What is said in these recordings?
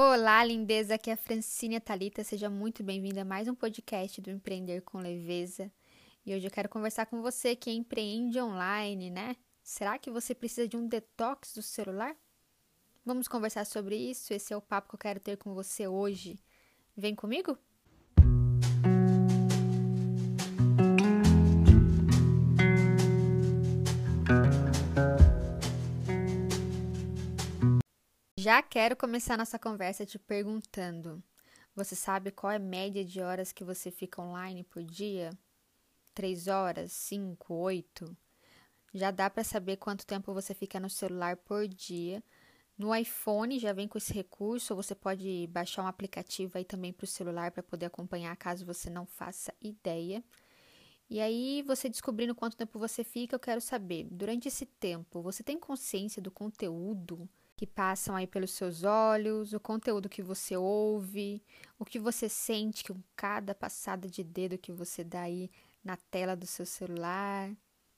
Olá, lindeza, aqui é a Francine Talita. Seja muito bem-vinda a mais um podcast do Empreender com Leveza. E hoje eu quero conversar com você que empreende online, né? Será que você precisa de um detox do celular? Vamos conversar sobre isso. Esse é o papo que eu quero ter com você hoje. Vem comigo? Já quero começar nossa conversa te perguntando: você sabe qual é a média de horas que você fica online por dia? Três horas? Cinco? Oito? Já dá para saber quanto tempo você fica no celular por dia. No iPhone já vem com esse recurso, ou você pode baixar um aplicativo aí também para o celular para poder acompanhar, caso você não faça ideia. E aí, você descobrindo quanto tempo você fica, eu quero saber, durante esse tempo, você tem consciência do conteúdo que passam aí pelos seus olhos, o conteúdo que você ouve, o que você sente com cada passada de dedo que você dá aí na tela do seu celular.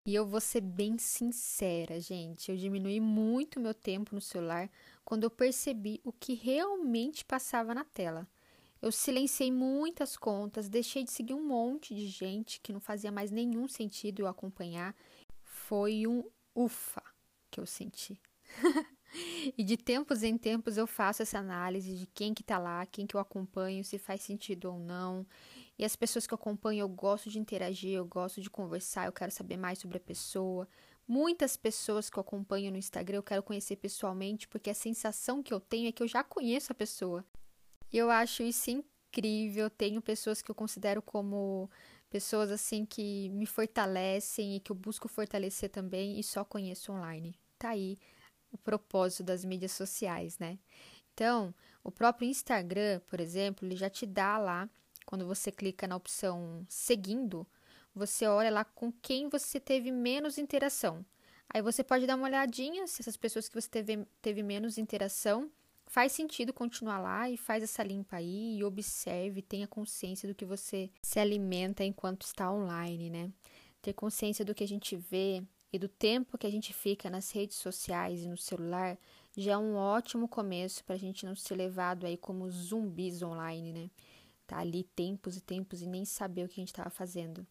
E eu vou ser bem sincera, gente, eu diminui muito meu tempo no celular quando eu percebi o que realmente passava na tela. Eu silenciei muitas contas, deixei de seguir um monte de gente que não fazia mais nenhum sentido eu acompanhar. Foi um ufa que eu senti. E de tempos em tempos eu faço essa análise de quem que tá lá, quem que eu acompanho, se faz sentido ou não. E as pessoas que eu acompanho, eu gosto de interagir, eu gosto de conversar, eu quero saber mais sobre a pessoa. Muitas pessoas que eu acompanho no Instagram eu quero conhecer pessoalmente, porque a sensação que eu tenho é que eu já conheço a pessoa. E eu acho isso incrível. Tenho pessoas que eu considero como pessoas assim que me fortalecem e que eu busco fortalecer também e só conheço online. Tá aí o propósito das mídias sociais, né? Então, o próprio Instagram, por exemplo, ele já te dá lá, quando você clica na opção seguindo, você olha lá com quem você teve menos interação. Aí você pode dar uma olhadinha se essas pessoas que você teve, teve menos interação faz sentido continuar lá e faz essa limpa aí e observe, tenha consciência do que você se alimenta enquanto está online, né? Ter consciência do que a gente vê, e do tempo que a gente fica nas redes sociais e no celular já é um ótimo começo para a gente não ser levado aí como zumbis online, né? Tá ali tempos e tempos e nem saber o que a gente estava fazendo.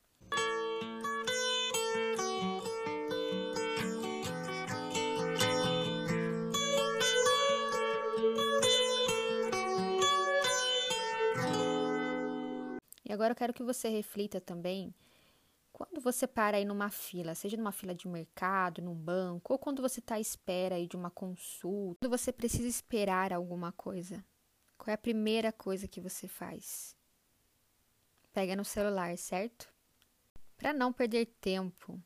E agora eu quero que você reflita também quando você para aí numa fila, seja numa fila de mercado, num banco, ou quando você está à espera aí de uma consulta, quando você precisa esperar alguma coisa, qual é a primeira coisa que você faz? Pega no celular, certo? Para não perder tempo,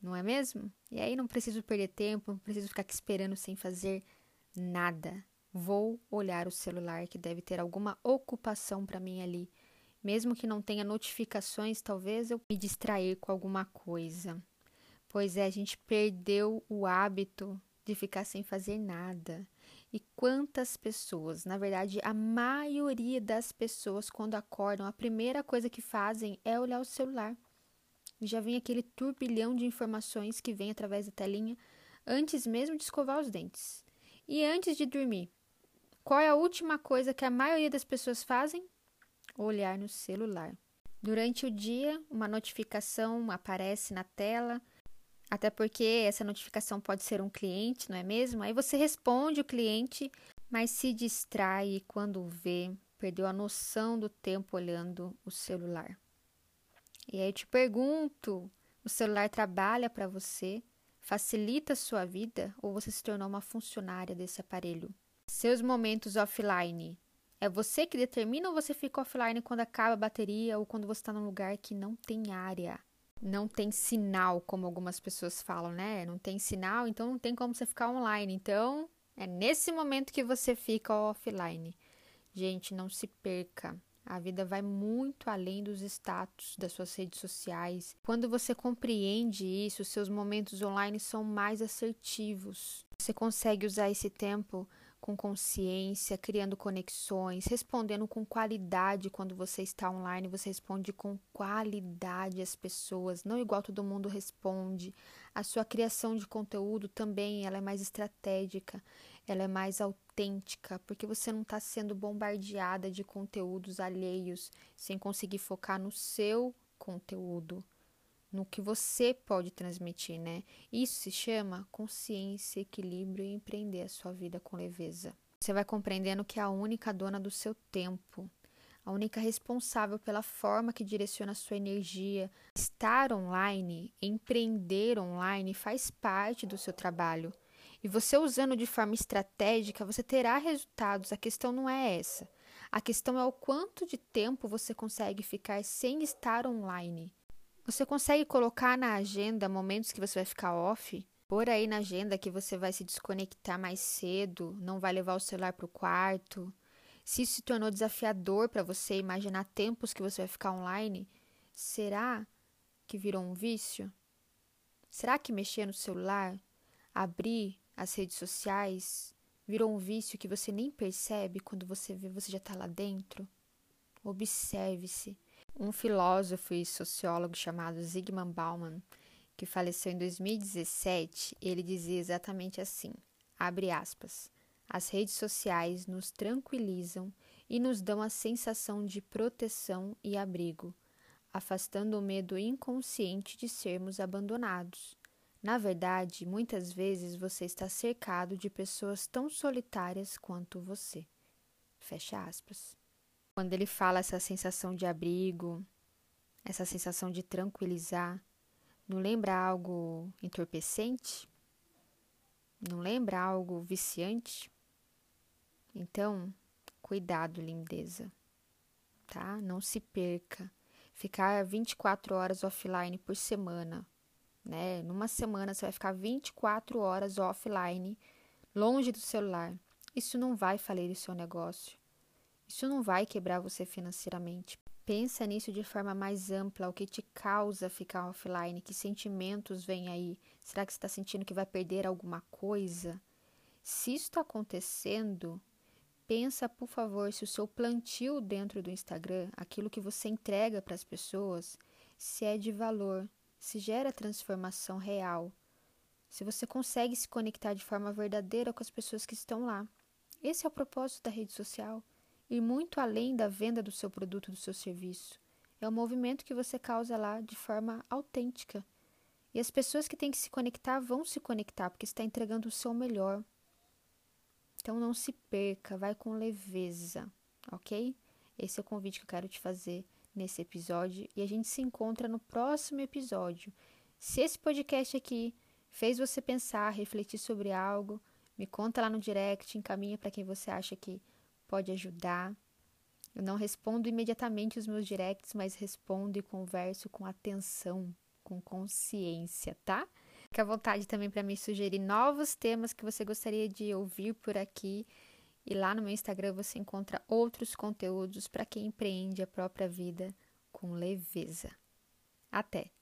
não é mesmo? E aí não preciso perder tempo, não preciso ficar aqui esperando sem fazer nada. Vou olhar o celular que deve ter alguma ocupação para mim ali mesmo que não tenha notificações, talvez eu me distrair com alguma coisa. Pois é, a gente perdeu o hábito de ficar sem fazer nada. E quantas pessoas, na verdade, a maioria das pessoas, quando acordam, a primeira coisa que fazem é olhar o celular. Já vem aquele turbilhão de informações que vem através da telinha antes mesmo de escovar os dentes. E antes de dormir, qual é a última coisa que a maioria das pessoas fazem? Olhar no celular. Durante o dia, uma notificação aparece na tela, até porque essa notificação pode ser um cliente, não é mesmo? Aí você responde o cliente, mas se distrai quando vê, perdeu a noção do tempo olhando o celular. E aí eu te pergunto: o celular trabalha para você? Facilita a sua vida ou você se tornou uma funcionária desse aparelho? Seus momentos offline é você que determina ou você fica offline quando acaba a bateria ou quando você está num lugar que não tem área? Não tem sinal, como algumas pessoas falam, né? Não tem sinal, então não tem como você ficar online. Então, é nesse momento que você fica offline. Gente, não se perca. A vida vai muito além dos status das suas redes sociais. Quando você compreende isso, seus momentos online são mais assertivos. Você consegue usar esse tempo com consciência, criando conexões, respondendo com qualidade quando você está online, você responde com qualidade às pessoas, não igual todo mundo responde. A sua criação de conteúdo também, ela é mais estratégica. ela é mais autêntica, porque você não está sendo bombardeada de conteúdos alheios, sem conseguir focar no seu conteúdo, no que você pode transmitir, né? Isso se chama consciência, equilíbrio e empreender a sua vida com leveza. Você vai compreendendo que é a única dona do seu tempo, a única responsável pela forma que direciona a sua energia. Estar online, empreender online faz parte do seu trabalho. E você usando de forma estratégica, você terá resultados. A questão não é essa. A questão é o quanto de tempo você consegue ficar sem estar online. Você consegue colocar na agenda momentos que você vai ficar off? Por aí na agenda que você vai se desconectar mais cedo, não vai levar o celular para o quarto, se isso se tornou desafiador para você imaginar tempos que você vai ficar online, será que virou um vício? Será que mexer no celular, abrir as redes sociais, virou um vício que você nem percebe quando você vê você já está lá dentro? Observe-se. Um filósofo e sociólogo chamado Zygmunt Bauman, que faleceu em 2017, ele dizia exatamente assim: abre aspas. As redes sociais nos tranquilizam e nos dão a sensação de proteção e abrigo, afastando o medo inconsciente de sermos abandonados. Na verdade, muitas vezes você está cercado de pessoas tão solitárias quanto você. Fecha aspas. Quando ele fala essa sensação de abrigo, essa sensação de tranquilizar, não lembra algo entorpecente? Não lembra algo viciante? Então, cuidado, lindeza, tá? Não se perca. Ficar 24 horas offline por semana, né? Numa semana você vai ficar 24 horas offline, longe do celular. Isso não vai falir o seu negócio. Isso não vai quebrar você financeiramente. Pensa nisso de forma mais ampla, o que te causa ficar offline, que sentimentos vêm aí? Será que você está sentindo que vai perder alguma coisa? Se isso está acontecendo, pensa, por favor, se o seu plantio dentro do Instagram, aquilo que você entrega para as pessoas, se é de valor, se gera transformação real, se você consegue se conectar de forma verdadeira com as pessoas que estão lá. Esse é o propósito da rede social, ir muito além da venda do seu produto, do seu serviço. É o movimento que você causa lá de forma autêntica. E as pessoas que têm que se conectar vão se conectar, porque está entregando o seu melhor, então não se perca, vai com leveza, ok? Esse é o convite que eu quero te fazer nesse episódio e a gente se encontra no próximo episódio. Se esse podcast aqui fez você pensar, refletir sobre algo, me conta lá no direct, encaminha para quem você acha que pode ajudar. Eu não respondo imediatamente os meus directs, mas respondo e converso com atenção, com consciência, tá? Fique à vontade também para me sugerir novos temas que você gostaria de ouvir por aqui. E lá no meu Instagram você encontra outros conteúdos para quem empreende a própria vida com leveza. Até!